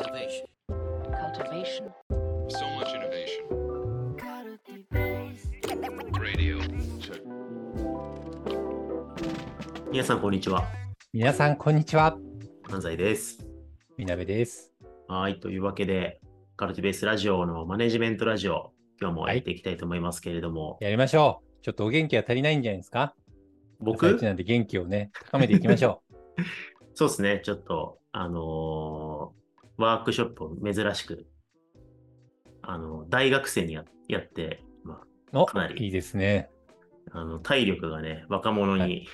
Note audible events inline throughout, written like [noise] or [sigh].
Innovation. cultivation, So much innovation. Radio. 皆さん、こんにちは。皆さん、こんにちは。安西です。みなべです。はい。というわけで、カルティベースラジオのマネジメントラジオ、今日もやっていきたいと思いますけれども、やりましょう。ちょっとお元気が足りないんじゃないですか？僕？朝一なんで元気をね、高めていきましょ [laughs] そうですね。ちょっと、あのーワークショップを珍しく、あの、大学生にややって、まう。おかなりいいですね。あ、あの体力がね、若者に、はい [laughs]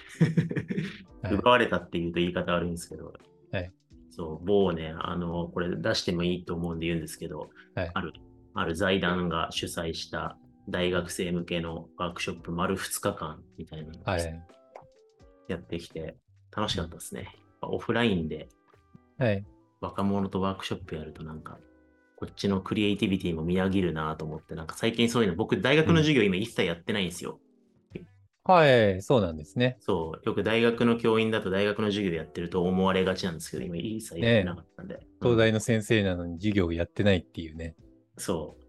はい奪われたっていうと言い方悪いんですけど、はいそう、某ね、あの、これ出してもいいと思うんで言うんですけど、はいある、ある財団が主催した大学生向けのワークショップ丸2日間みたいなのをはい。やってきて、楽しかったですね。オフラインではい。若者とワークショップやるとなんか、こっちのクリエイティビティも見上げるなと思って、なんか最近そういうの、僕大学の授業今一切やってないんですよ。はい。そうなんですね。そう、よく大学の教員だと大学の授業でやってると思われがちなんですけど、今一切やってなかったんで。うん東大の先生なのに授業をやってないっていうね。そう。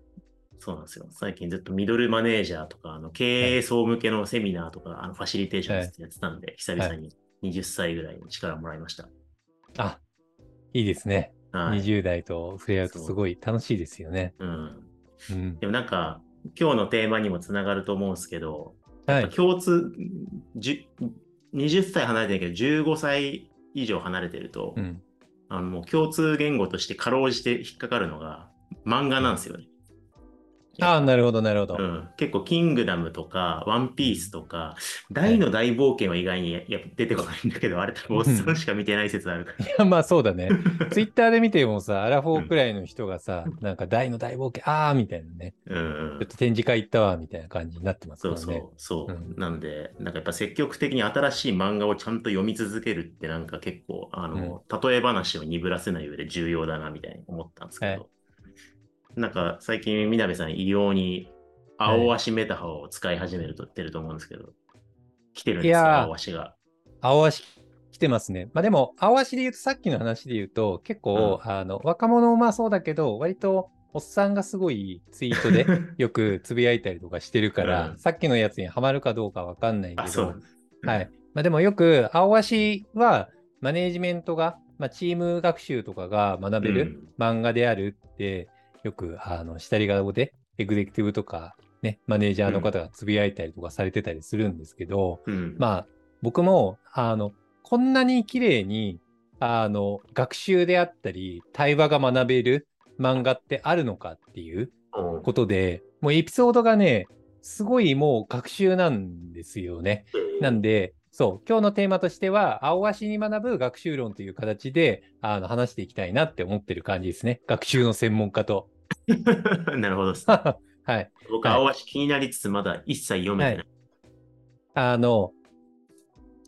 そうなんですよ。最近ずっとミドルマネージャーとか、あの経営層向けのセミナーとか、あのファシリテーションやってたんで、久々に20歳ぐらいに力もらいました。あ、いいですね。はい。20代と触れ合うとすごい楽しいですよね。うん。うん。でもなんか、今日のテーマにもつながると思うんですけど、はい。共通、じゅ20歳離れてるけど、15歳以上離れてると、うん。あのもう共通言語としてかろうじて引っかかるのが漫画なんですよね。ああ、なるほど、なるほど。うん、結構、キングダムとか、ワンピースとか、大の大冒険は意外にやや出てこないんだけど、あれ多分おっさんしか見てない説あるから。いや、まあそうだね。ツイッターで見てもさ、アラフォーくらいの人がさ、なんか大の大冒険、ああみたいなね。うんうんちょっと展示会行ったわ、みたいな感じになってますからね。そうそう、そう。うんなんで、なんかやっぱ積極的に新しい漫画をちゃんと読み続けるって、なんか結構、あの、例え話を鈍らせない上で重要だな、みたいに思ったんですけど、はいなんか最近、みなべさん、異様に青足メタファーを使い始めると言ってると思うんですけど、来てるんですよ、いやー青足が。青足来てますね。まあでも、青足で言うと、さっきの話で言うと、結構、あの、若者もまあそうだけど、割と、おっさんがすごいツイートで [laughs] よくつぶやいたりとかしてるから、うんさっきのやつにはまるかどうかわかんないけど。はい。まあでもよく、青足は、マネージメントが、まあチーム学習とかが学べる漫画であるって、よく、あの、下り顔で、エグゼクティブとか、ね、マネージャーの方がつぶやいたりとかされてたりするんですけど、うん。うん。まあ、僕も、あの、こんなに綺麗に、あの、学習であったり、対話が学べる漫画ってあるのかっていううんことで、もうエピソードがね、すごいもう学習なんですよね。なんで、そう、今日のテーマとしては、青足に学ぶ学習論という形で、あの、話していきたいなって思ってる感じですね。学習の専門家と。[laughs] なるほどですね。[laughs] はい。僕、はい青足気になりつつ、まだ一切読めてない。あの、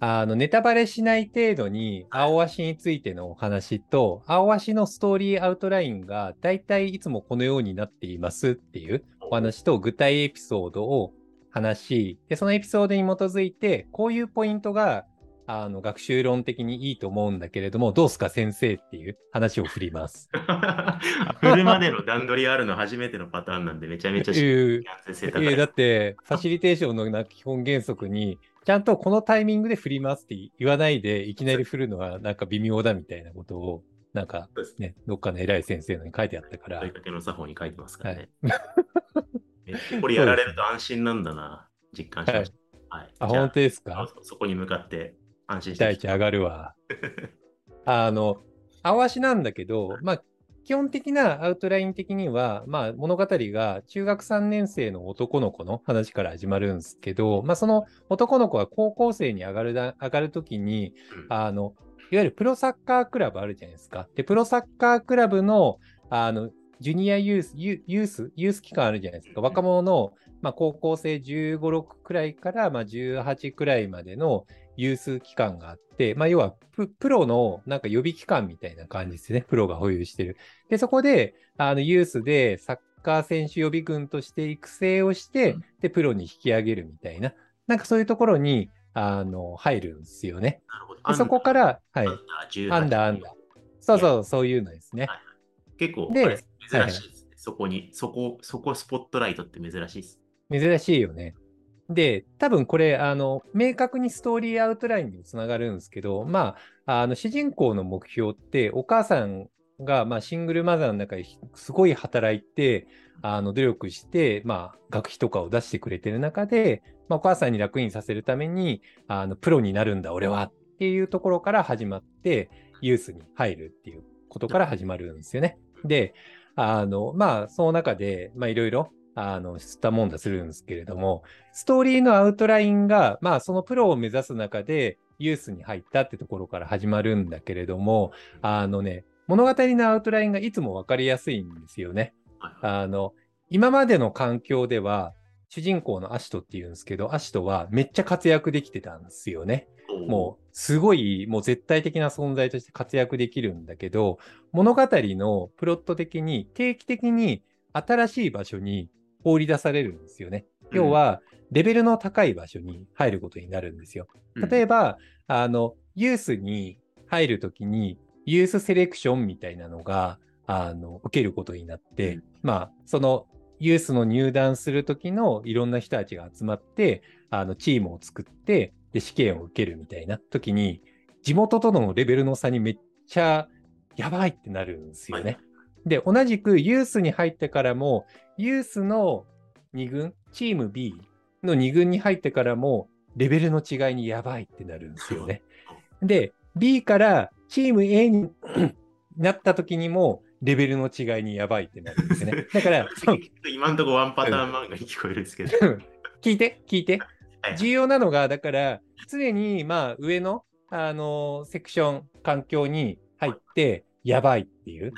あの、ネタバレしない程度に、青足についてのお話と、青足のストーリーアウトラインが、だいたいいつもこのようになっていますっていうお話と、具体エピソードを話し、で、そのエピソードに基づいて、こういうポイントが、あの、学習論的にいいと思うんだけれども、どうすか先生っていう話を振ります。[laughs] 振るまでの段取りあるの初めてのパターンなんで、めちゃめちゃ先生高い。だって、ファシリテーションのな基本原則に、ちゃんとこのタイミングで振りますって言わないで、いきなり振るのはなんか微妙だみたいなことを、なんかね、どっかの偉い先生のに書いてあったから問い、かけの作法に書いてますからね。はいこれやられると安心なんだな、実感しました。はい。あ、じゃ本当ですあかそそこに向かって安心し期て待値上がるわ。あの、青足なんだけど、まあ、基本的なアウトライン的には、まあ、物語が中学3年生の男の子の話から始まるんですけど、まあ、その男の子は高校生に上がるだ上がるときに、うんあの、いわゆるプロサッカークラブあるじゃないですか。で、プロサッカークラブの、あの、ジュニアユース、ユユース、ユース期間あるじゃないですか。若者の、まあ、高校生15、6くらいから、まあ、18くらいまでのユース期間があって、まあ、要はププロのなんか予備期間みたいな感じですね。プロが保有してる。で、そこで、あの、ユースでサッカー選手予備軍として育成をして、で、プロに引き上げるみたいな、なんかそういうところに、あの、入るんですよね。なるほど。でそこから、はい。アンダー18アンダー、アンダー。そうそう、そういうのですねはい。結構、珍しいですね。そこに、そこ、そこスポットライトって珍しいです。珍しいよね。で、多分これ、あの、明確にストーリーアウトラインにもつながるんですけど、まあ、あの、主人公の目標って、お母さんが、まあ、シングルマザーの中ですごい働いて、あの、努力して、まあ、学費とかを出してくれてる中で、まあ、お母さんに楽にさせるために、あの、プロになるんだ、俺はっていうところから始まって、ユースに入るっていうことから始まるんですよね。で、あの、まあ、その中で、まあ、いろいろ、あの、吸ったもんだするんですけれども、ストーリーのアウトラインが、まあ、そのプロを目指す中で、ユースに入ったってところから始まるんだけれども、あのね、物語のアウトラインがいつもわかりやすいんですよね。あの、今までの環境では、主人公のアシトっていうんですけど、アシトはめっちゃ活躍できてたんですよね。もう、すごい、もう絶対的な存在として活躍できるんだけど、物語のプロット的に定期的に新しい場所に放り出されるんですよね。うん要は、レベルの高い場所に入ることになるんですよ。例えば、あの、ユースに入るときに、ユースセレクションみたいなのが、あの、受けることになって、うんまあ、その、ユースの入団するときのいろんな人たちが集まって、あの、チームを作って、で、試験を受けるみたいな時に、地元とのレベルの差にめっちゃやばいってなるんですよね。で、同じくユースに入ってからも、ユースの2軍、チーム B の2軍に入ってからも、レベルの違いにやばいってなるんですよね。[laughs] で、B からチーム A になった時にも、レベルの違いにやばいってなるんですよね。だから、[laughs] 今んとこワンパターン漫画に聞こえるんですけど。聞いて、聞いてはい。重要なのが、だから、常に、まあ、上の、あのセクション、環境に入って、やばいっていう、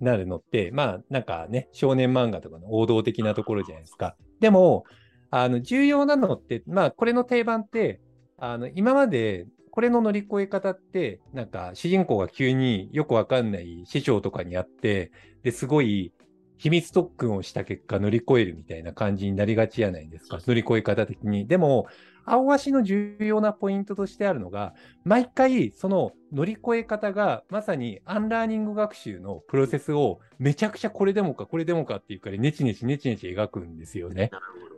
なるのって、まあ、なんかね、少年漫画とかの王道的なところじゃないですか。でも、あの、重要なのって、まあ、これの定番って、あの、今まで、これの乗り越え方って、なんか、主人公が急によくわかんない師匠とかに会って、で、すごい、秘密特訓をした結果乗り越えるみたいな感じになりがちじゃないですか。乗り越え方的に。でも、アオアシの重要なポイントとしてあるのが、毎回その乗り越え方がまさにアンラーニング学習のプロセスをめちゃくちゃこれでもかこれでもかっていうからネチネチネチネチ描くんですよね。なるほ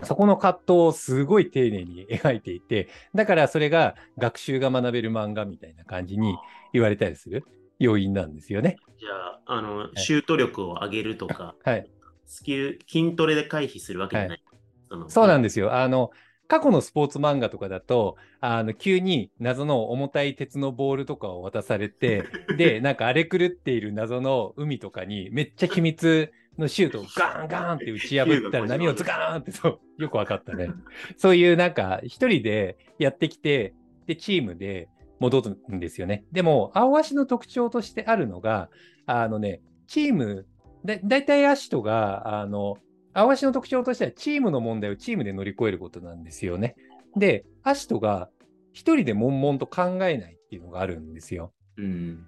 ど。そこの葛藤をすごい丁寧に描いていて、だからそれが学習が学べる漫画みたいな感じに言われたりする要因なんですよね。じゃあ、あの、シュート力を上げるとか、[laughs] はい。スキル、筋トレで回避するわけじゃない。そのそうなんですよ。あの、過去のスポーツ漫画とかだと、あの、急に謎の重たい鉄のボールとかを渡されて、[laughs] で、なんか荒れ狂っている謎の海とかに、めっちゃ秘密のシュートをガーンガーンって打ち破ったら波をズガーンって、そう、よくわかったね。[laughs] そういうなんか、一人でやってきて、で、チームで戻るんですよね。でも、青足の特徴としてあるのが、あのね、チーム、だだいたいアシトが、あの、青足の特徴としてはチームの問題をチームで乗り越えることなんですよね。で、アシトが一人で悶々と考えないっていうのがあるんですよ。うん。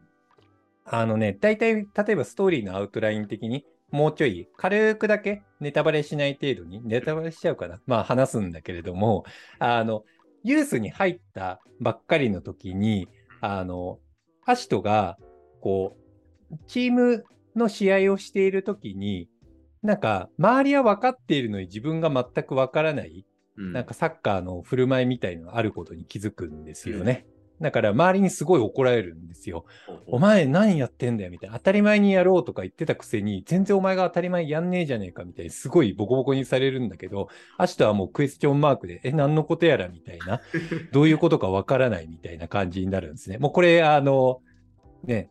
あのね、大体、例えばストーリーのアウトライン的に、もうちょい軽くだけネタバレしない程度に、ネタバレしちゃうかな。まあ話すんだけれども、あの、ユースに入ったばっかりの時に、あの、アシトが、こう、チームの試合をしている時に、なんか、周りは分かっているのに自分が全く分からない、うんなんかサッカーの振る舞いみたいのがあることに気づくんですよね。だから周りにすごい怒られるんですよ。お前何やってんだよみたいな。当たり前にやろうとか言ってたくせに、全然お前が当たり前やんねえじゃねえかみたいに、すごいボコボコにされるんだけど、アシトはもうクエスチョンマークで、え、何のことやらみたいな、どういうことかわからないみたいな感じになるんですね。もうこれ、あの、ね、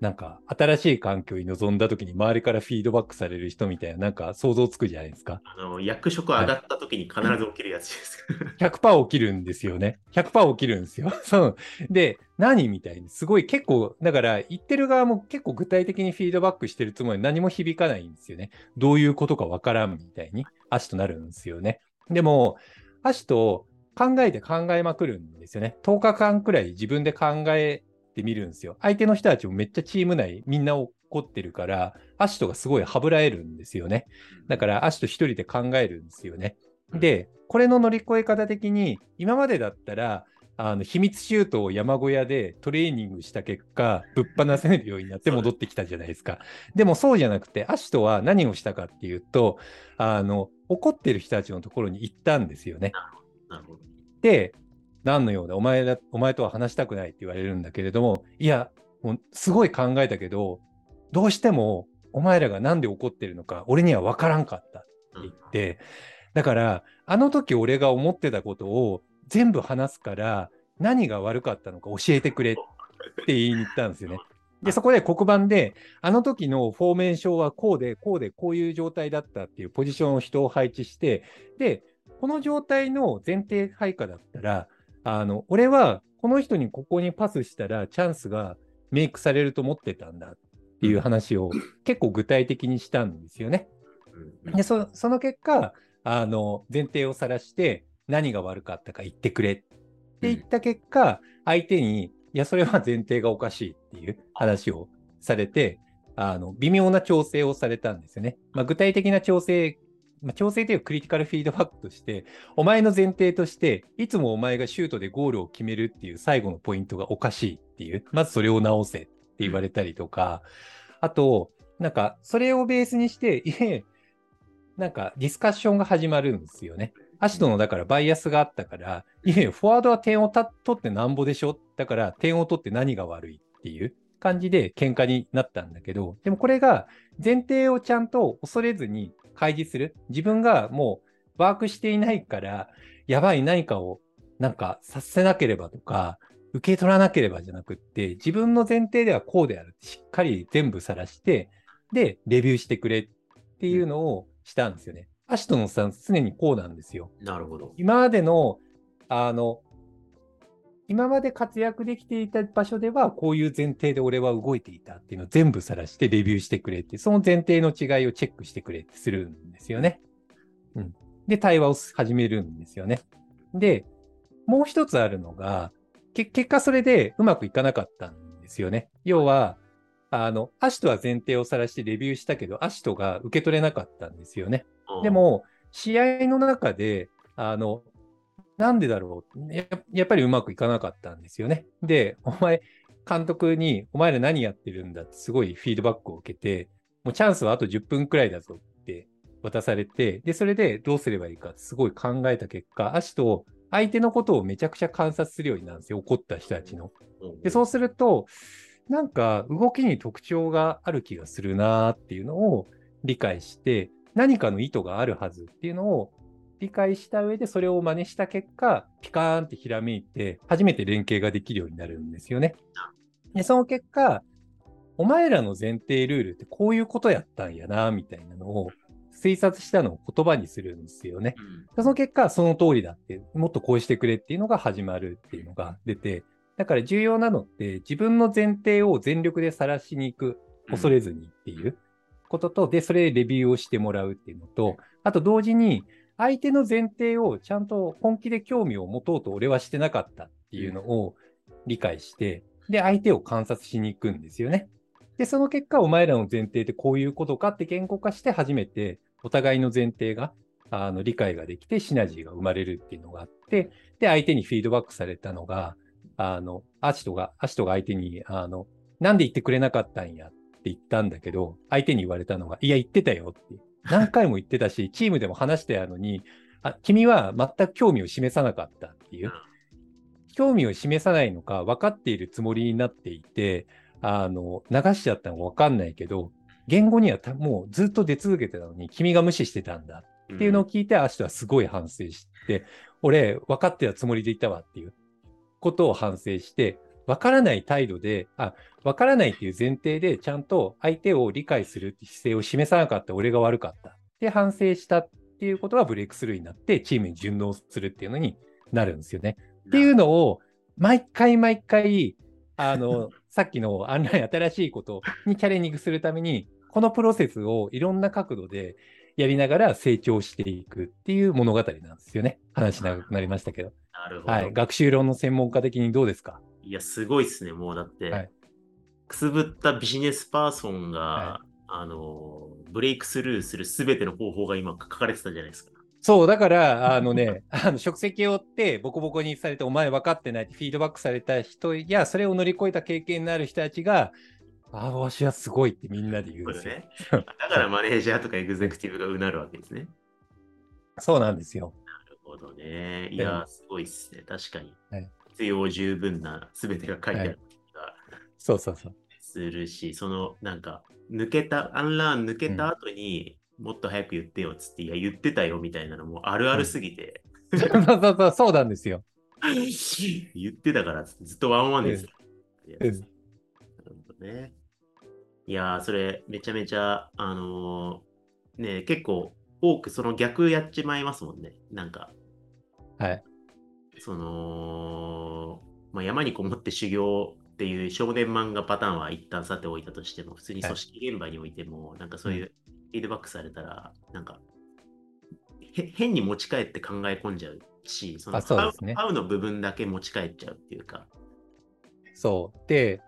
なんか新しい環境に臨んだ時に周りからフィードバックされる人みたいな、なんか想像つくじゃないですか。あの役職上がった時に必ず起きるやつです。[laughs] 100%起きるんですよね。100%起きるんですよ。[laughs] そう。で、何みたいに、すごい結構、だから言ってる側も結構具体的にフィードバックしてるつもり何も響かないんですよね。どういうことかわからんみたいに、足となるんですよね。でも、足と考えて考えまくるんですよね。10日間くらい自分で考えてみるんですよ。相手の人たちもめっちゃチーム内みんな怒ってるから、足とがすごいはぶらえるんですよね。だから足と一人で考えるんですよね。で、これの乗り越え方的に、今までだったら、あの秘密シュートを山小屋でトレーニングした結果、ぶっ放せるようになって戻ってきたじゃないですか。でもそうじゃなくて、アシトは何をしたかっていうと、あの怒ってる人たちのところに行ったんですよね。なるほど。で、何のようだお前だ、お前とは話したくないって言われるんだけれども、いや、もうすごい考えたけど、どうしてもお前らがなんで怒ってるのか、俺には分からんかったって言って、だから、あの時俺が思ってたことを全部話すから、何が悪かったのか教えてくれって言いに行ったんですよね。で、そこで黒板で、あの時のフォーメーションはこうで、こうで、こういう状態だったっていうポジションを人を配置して、で、この状態の前提配下だったら、あの、俺はこの人にここにパスしたらチャンスがメイクされると思ってたんだっていう話を結構具体的にしたんですよね。うんで、そその結果、あの、前提を晒して何が悪かったか言ってくれって言った結果、相手に、いや、それは前提がおかしいっていう話をされて、あの、微妙な調整をされたんですよね。まあ、具体的な調整、まあ、調整というクリティカルフィードバックとして、お前の前提として、いつもお前がシュートでゴールを決めるっていう最後のポイントがおかしいっていう、まずそれを直せって言われたりとか、あと、なんか、それをベースにして、いえ、なんかディスカッションが始まるんですよね。アシトのだからバイアスがあったから、いえ、フォワードは点を取ってなんぼでしょ？だから点を取って何が悪いっていう感じで喧嘩になったんだけど、でもこれが前提をちゃんと恐れずに開示する？自分がもうワークしていないから、やばい何かをなんかさせなければとか、受け取らなければじゃなくって、自分の前提ではこうであるしっかり全部晒して、で、レビューしてくれっていうのをしたんですよね。アシトのスタンス常にこうなんですよ。なるほど。今までの、あの、今まで活躍できていた場所では、こういう前提で俺は動いていたっていうのを全部晒してレビューしてくれって、その前提の違いをチェックしてくれってするんですよね。うん。で、対話を始めるんですよね。で、もう一つあるのが、け結果それでうまくいかなかったんですよね。要は、あの、アシトは前提を晒してレビューしたけど、アシトが受け取れなかったんですよね。で、も、試合の中で、あの、なんでだろうや。やっぱりうまくいかなかったんですよね。で、お前、監督に、お前ら何やってるんだってすごいフィードバックを受けて、もうチャンスはあと10分くらいだぞって渡されて、で、それでどうすればいいかってすごい考えた結果、アシト、相手のことをめちゃくちゃ観察するようになるんですよ。怒った人たちの。うんで、そうすると、なんか動きに特徴がある気がするなーっていうのを理解して、何かの意図があるはずっていうのを理解した上でそれを真似した結果、ピカーンってひらめいて、初めて連携ができるようになるんですよね。で、その結果、お前らの前提ルールってこういうことやったんやな、みたいなのを推察したのを言葉にするんですよね。うんその結果、その通りだって、もっとこうしてくれっていうのが始まるっていうのが出て、だから重要なのって、自分の前提を全力で晒しに行く、恐れずにっていうことと、で、それでレビューをしてもらうっていうのと、あと同時に、相手の前提をちゃんと本気で興味を持とうと俺はしてなかったっていうのを理解して、で、相手を観察しに行くんですよね。で、その結果、お前らの前提ってこういうことかって言語化して初めて、お互いの前提があの理解ができてシナジーが生まれるっていうのがあって、で、相手にフィードバックされたのが、あの、アシトが、アシトが相手に、あの、なんで言ってくれなかったんやって言ったんだけど、相手に言われたのが、いや、言ってたよって。何回も言ってたし、[laughs] チームでも話してたのに、あ、君は全く興味を示さなかったっていう。興味を示さないのか分かっているつもりになっていて、あの、流しちゃったのか分かんないけど、言語にはたもうずっと出続けてたのに、君が無視してたんだっていうのを聞いて、アシトはすごい反省して、俺、分かってたつもりでいたわっていうことを反省して、分からない態度で、あ、分からないっていう前提で、ちゃんと相手を理解する姿勢を示さなかった俺が悪かったって反省したっていうことがブレイクスルーになって、チームに順応するっていうのになるんですよね。っていうのを、毎回毎回、あの、[laughs] さっきのアンライン新しいことにチャレンジングするために、このプロセスをいろんな角度でやりながら成長していくっていう物語なんですよね。話長くなりましたけど。はい。学習論の専門家的にどうですか？いや、すごいですね。もうだって、はいくすぶったビジネスパーソンが、はあの、ブレイクスルーするすべての方法が今書かれてたじゃないですか。そう、だから、[laughs] あのね、あの職責を負って、ボコボコにされて、お前分かってないってフィードバックされた人や、それを乗り越えた経験のある人たちが、ああ、わしはすごいってみんなで言うんですよ。ね。[laughs] だからマネージャーとかエグゼクティブがうなるわけですね。そうなんですよ。なるほどね。いや、すごいっすね。確かにはい。必要十分な全てが書いてある気がそうそうそう。するし、そのなんか、抜けた、アンラーン抜けた後に、もっと早く言ってよっつって、いや、言ってたよみたいなのもあるあるすぎて、そうそうそう、[laughs] そうなんですよ。[laughs] 言ってたからずっとワンワンですよ。うんなるほどね。いやー、それめちゃめちゃ、あのーね、結構多くその逆やっちまいますもんね。なんか、はい。その、まあ、山にこもって修行っていう少年漫画パターンは一旦さておいたとしても、普通に組織現場においても、なんかそういうフィードバックされたら、なんか、へ変に持ち帰って考え込んじゃうし、そのあそウハウの部分だけ持ち帰っちゃうっていうか、そう。で、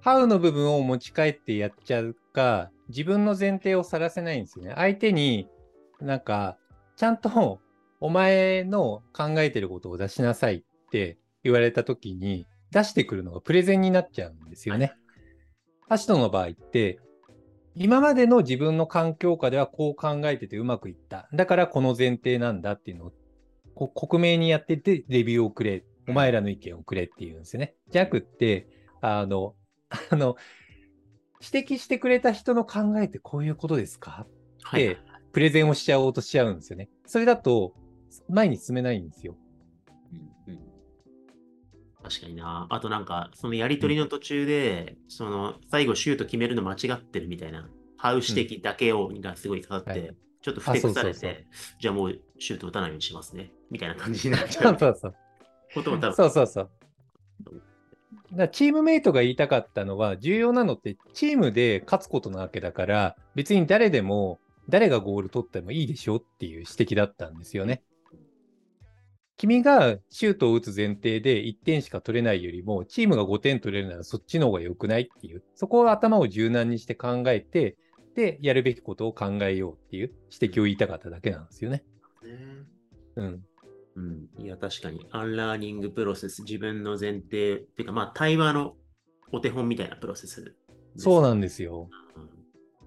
ハウの部分を持ち帰ってやっちゃうか、自分の前提をさらせないんですよね。相手になんか、ちゃんとお前の考えてることを出しなさいって言われたときに、出してくるのがプレゼンになっちゃうんですよね。アシトの場合って、今までの自分の環境下ではこう考えててうまくいった。だからこの前提なんだっていうのをこ克明にやっててレビューをくれ。お前らの意見をくれっていうんですよね。じゃなくって、あの、あの、指摘してくれた人の考えってこういうことですか？はいでプレゼンをしちゃおうとしちゃうんですよね。それだと前に進めないんですよ。うんうん確かにな。あとなんか、そのやりとりの途中で、その最後シュート決めるの間違ってるみたいな、ハウ指摘だけを、がすごいかかって、はいちょっとふてくされて、じゃあもうシュート打たないようにしますね。みたいな感じになっちそゃう [laughs] うそうそう。ことも多分そうそうそう。だチームメイトが言いたかったのは、重要なのってチームで勝つことなわけだから、別に誰でも、誰がゴール取ってもいいでしょっていう指摘だったんですよね。君がシュートを打つ前提で1点しか取れないよりも、チームが5点取れるならそっちの方が良くないっていう、そこを頭を柔軟にして考えて、で、やるべきことを考えようっていう指摘を言いたかっただけなんですよね。ね。うん。うん。いや、確かに、アンラーニングプロセス、自分の前提、っていうか、まあ、対話のお手本みたいなプロセス。そうなんですよ。うん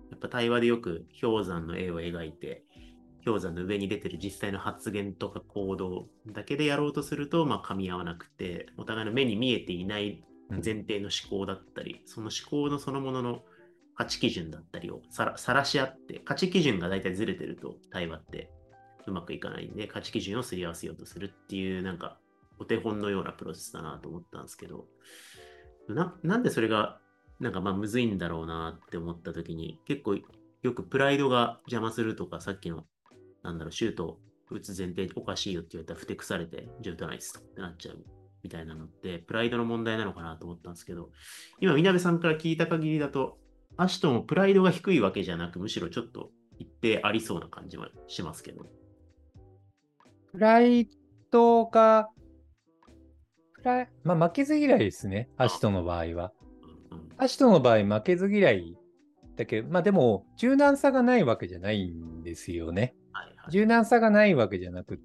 やっぱ対話でよく氷山の絵を描いて、氷山の上に出てる実際の発言とか行動だけでやろうとすると、まあ、噛み合わなくて、お互いの目に見えていないうん。前提の思考だったり、その思考のそのものの価値基準だったりをさらさらし合って、価値基準が大体ずれてると対話ってうまくいかないんで、価値基準をすり合わせようとするっていう、なんか、お手本のようなプロセスだなと思ったんですけど、ななんでそれがなんかまあむずいんだろうなって思った時に結構よくプライドが邪魔するとかさっきのなんだろうシュート打つ前提おかしいよって言われたらふてくされてじゃあ打たないっすとってなっちゃうみたいなのってプライドの問題なのかなと思ったんですけど今みなべさんから聞いた限りだとアシトもプライドが低いわけじゃなくむしろちょっと一定ありそうな感じはしますけどプライドが、プライまあ、負けず嫌いですね、アシトの場合は。アシトの場合、負けず嫌いだけど、まあでも、柔軟さがないわけじゃないんですよね。柔軟さがないわけじゃなくっ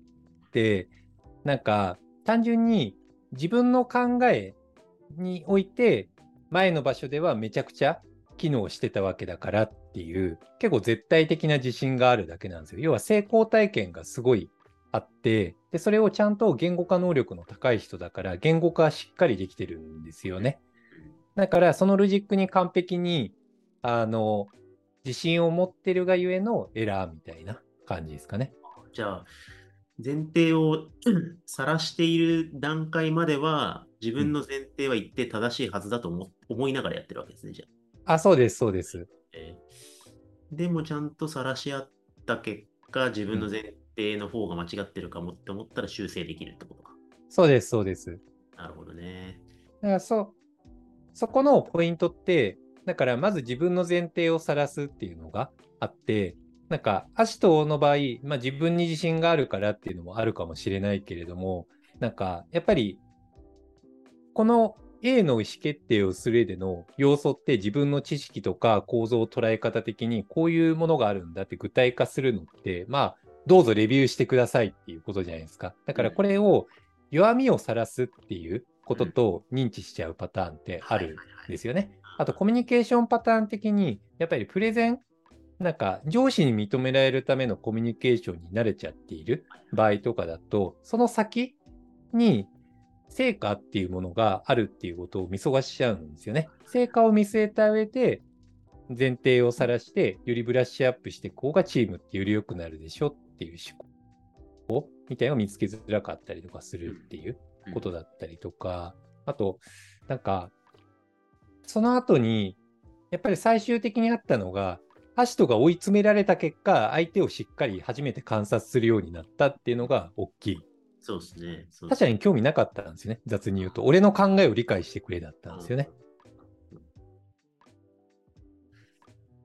て、なんか、単純に自分の考えにおいて、前の場所ではめちゃくちゃ機能してたわけだからっていう、結構絶対的な自信があるだけなんですよ。要は成功体験がすごいあって、で、それをちゃんと言語化能力の高い人だから、言語化しっかりできてるんですよね。だから、そのロジックに完璧に、あの、自信を持ってるがゆえのエラーみたいな感じですかね。じゃあ、前提を [laughs] 晒している段階までは、自分の前提は一定正しいはずだと思思いながらやってるわけですね、じゃあ。あ、そうです、そうです。えーでもちゃんと晒し合った結果、自分の前提の方が間違ってるかもって思ったら修正できるってことか。そうです、そうです。なるほどね。だからそ、そこのポイントって、だからまず自分の前提を晒すっていうのがあって、なんか、アシトの場合、まあ自分に自信があるからっていうのもあるかもしれないけれども、なんか、やっぱり、この A の意思決定をする上での要素って自分の知識とか構造捉え方的にこういうものがあるんだって具体化するのって、まあ、どうぞレビューしてくださいっていうことじゃないですか。だからこれを弱みを晒すっていうことと認知しちゃうパターンってあるんですよね。あとコミュニケーションパターン的に、やっぱりプレゼン、なんか上司に認められるためのコミュニケーションに慣れちゃっている場合とかだと、その先に成果っていうものがあるっていうことを見過ごしちゃうんですよね。成果を見据えた上で、前提を晒して、よりブラッシュアップして、こうがチームってより良くなるでしょっていう思考みたいなのを見つけづらかったりとかするっていうことだったりとか、あと、なんか、その後に、やっぱり最終的にあったのが、アシトが追い詰められた結果、相手をしっかり初めて観察するようになったっていうのが大きい。そうですね。そう他者に興味なかったんですよね、雑に言うと。俺の考えを理解してくれだったんですよね。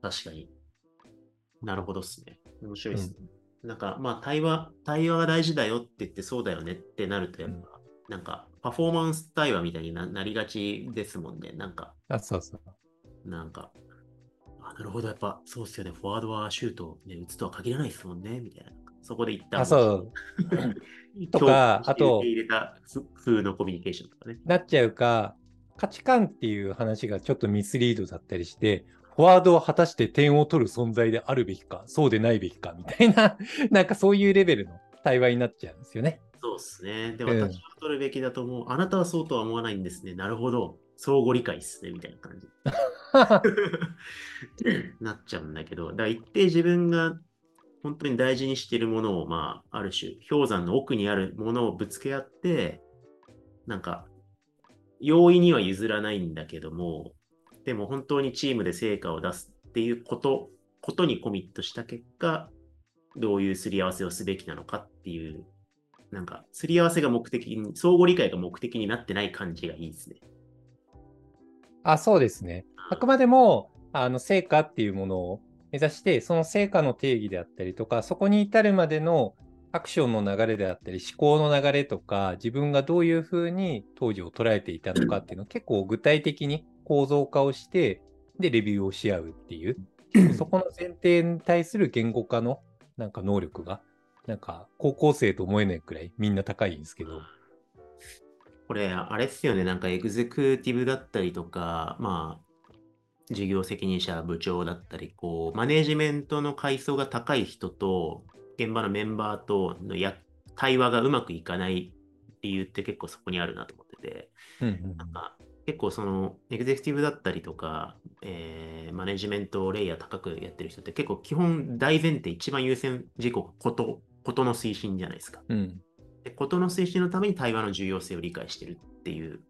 確かに。なるほどっすね。面白いですね。なんか、まあ、対話、対話が大事だよって言って、そうだよねってなると、やっぱ、なんか、パフォーマンス対話みたいにななりがちですもんね。なんか、あ、そうそう。なんか、あ、なるほど、やっぱ、そうっすよね。フォワードはシュートを、ね、打つとは限らないですもんね、みたいな。そこで一旦、あ、そう。[laughs] とかあと受け入れたふ風のコミュニケーションとかね。なっちゃうか、価値観っていう話がちょっとミスリードだったりして、フォワードは果たして点を取る存在であるべきか、そうでないべきかみたいな、[laughs] なんかそういうレベルの対話になっちゃうんですよね。そうですね。で、うん私は取るべきだと思う。あなたはそうとは思わないんですね。なるほど。相互理解ですね。みたいな感じ。[laughs] なっちゃうんだけど、だから一定自分が本当に大事にしているものを、まあ、ある種、氷山の奥にあるものをぶつけ合って、なんか、容易には譲らないんだけども、でも本当にチームで成果を出すっていうこと、ことにコミットした結果、どういうすり合わせをすべきなのかっていう、なんか、すり合わせが目的に、相互理解が目的になってない感じがいいですね。あ、そうですね。あくまでも、あの、成果っていうものを目指して、その成果の定義であったりとか、そこに至るまでのアクションの流れであったり、思考の流れとか、自分がどういうふうに当時を捉えていたのかっていうのを結構具体的に構造化をして、で、レビューをし合うっていう、そこの前提に対する言語化のなんか能力が、なんか高校生と思えないくらいみんな高いんですけど、これ、あれですよね、なんかエグゼクティブだったりとか、まあ、事業責任者、部長だったり、こう、マネジメントの階層が高い人と、現場のメンバーとのや対話がうまくいかない理由って結構そこにあるなと思ってて、うんうんなんか結構そのエグゼクティブだったりとか、えーマネジメントレイヤー高くやってる人って結構基本大前提一番優先事項こと、ことの推進じゃないですか。うんでことの推進のために対話の重要性を理解してるっていう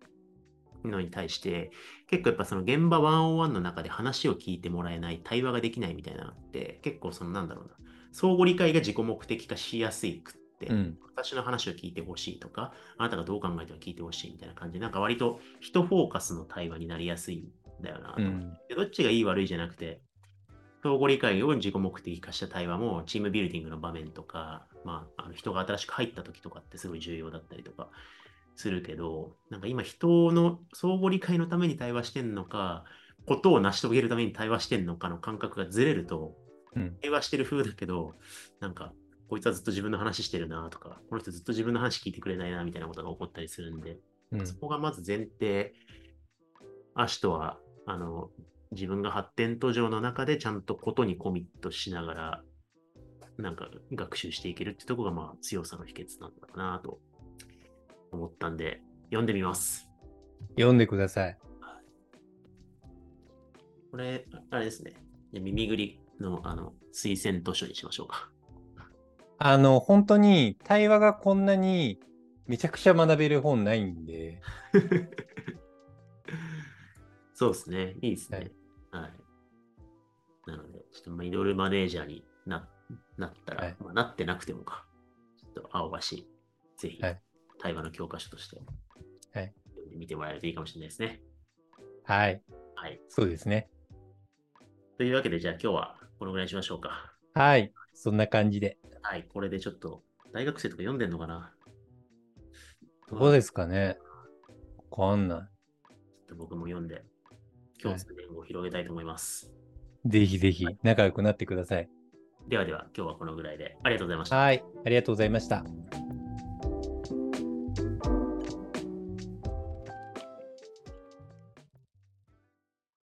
のに対して、結構やっぱその現場101の中で話を聞いてもらえない、対話ができないみたいなのって、結構そのなんだろうな、相互理解が自己目的化しやすいくって、うん。私の話を聞いてほしいとか、あなたがどう考えても聞いてほしいみたいな感じで、なんか割と人フォーカスの対話になりやすいんだよなとうん。でどっちがいい悪いじゃなくて、相互理解を自己目的化した対話も、チームビルディングの場面とか、まあ、あの人が新しく入った時とかってすごい重要だったりとかするけど、なんか今人の相互理解のために対話してんのか、ことを成し遂げるために対話してんのかの感覚がずれると、うん。対話してる風だけど、なんか、こいつはずっと自分の話してるなとか、この人ずっと自分の話聞いてくれないなみたいなことが起こったりするんで、うん。そこがまず前提、アシトは、あの、自分が発展途上の中でちゃんとことにコミットしながら、なんか学習していけるってとこが、まあ強さの秘訣なんだなと思ったんで、読んでみます。読んでください。これ、あれですね。耳ぐりのあの推薦図書にしましょうか。あの、本当に対話がこんなにめちゃくちゃ学べる本ないんで、[laughs] そうですね。いいですね。はい。なので、ちょっとミドルマネージャーにななったら、はいまあ、なってなくてもか、ちょっと青橋、ぜひはい、対話の教科書として、はい見てもらえるといいかもしれないですね。はい、はい。そうですね。というわけで、じゃあ今日はこのぐらいにしましょうか。はい、そんな感じで。はい。これでちょっと、大学生とか読んでんのかな？どうですすかねわかんな僕も読んで、共通点を広げたいと思います。い。ぜひぜひ仲良くなってください。ではでは、今日はこのぐらいでありがとうございました。はい。ありがとうございました。